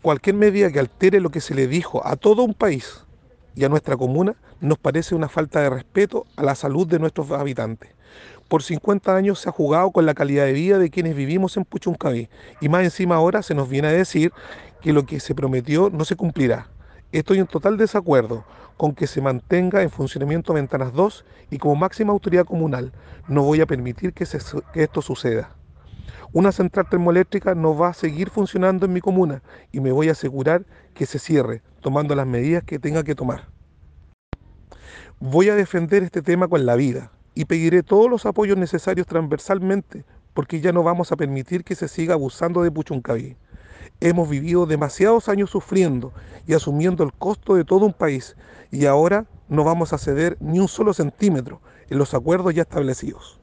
Cualquier medida que altere lo que se le dijo a todo un país y a nuestra comuna nos parece una falta de respeto a la salud de nuestros habitantes. Por 50 años se ha jugado con la calidad de vida de quienes vivimos en Puchuncaví y más encima ahora se nos viene a decir que lo que se prometió no se cumplirá. Estoy en total desacuerdo con que se mantenga en funcionamiento Ventanas 2 y como máxima autoridad comunal no voy a permitir que, que esto suceda. Una central termoeléctrica no va a seguir funcionando en mi comuna y me voy a asegurar que se cierre, tomando las medidas que tenga que tomar. Voy a defender este tema con la vida y pediré todos los apoyos necesarios transversalmente porque ya no vamos a permitir que se siga abusando de Puchuncaví. Hemos vivido demasiados años sufriendo y asumiendo el costo de todo un país y ahora no vamos a ceder ni un solo centímetro en los acuerdos ya establecidos.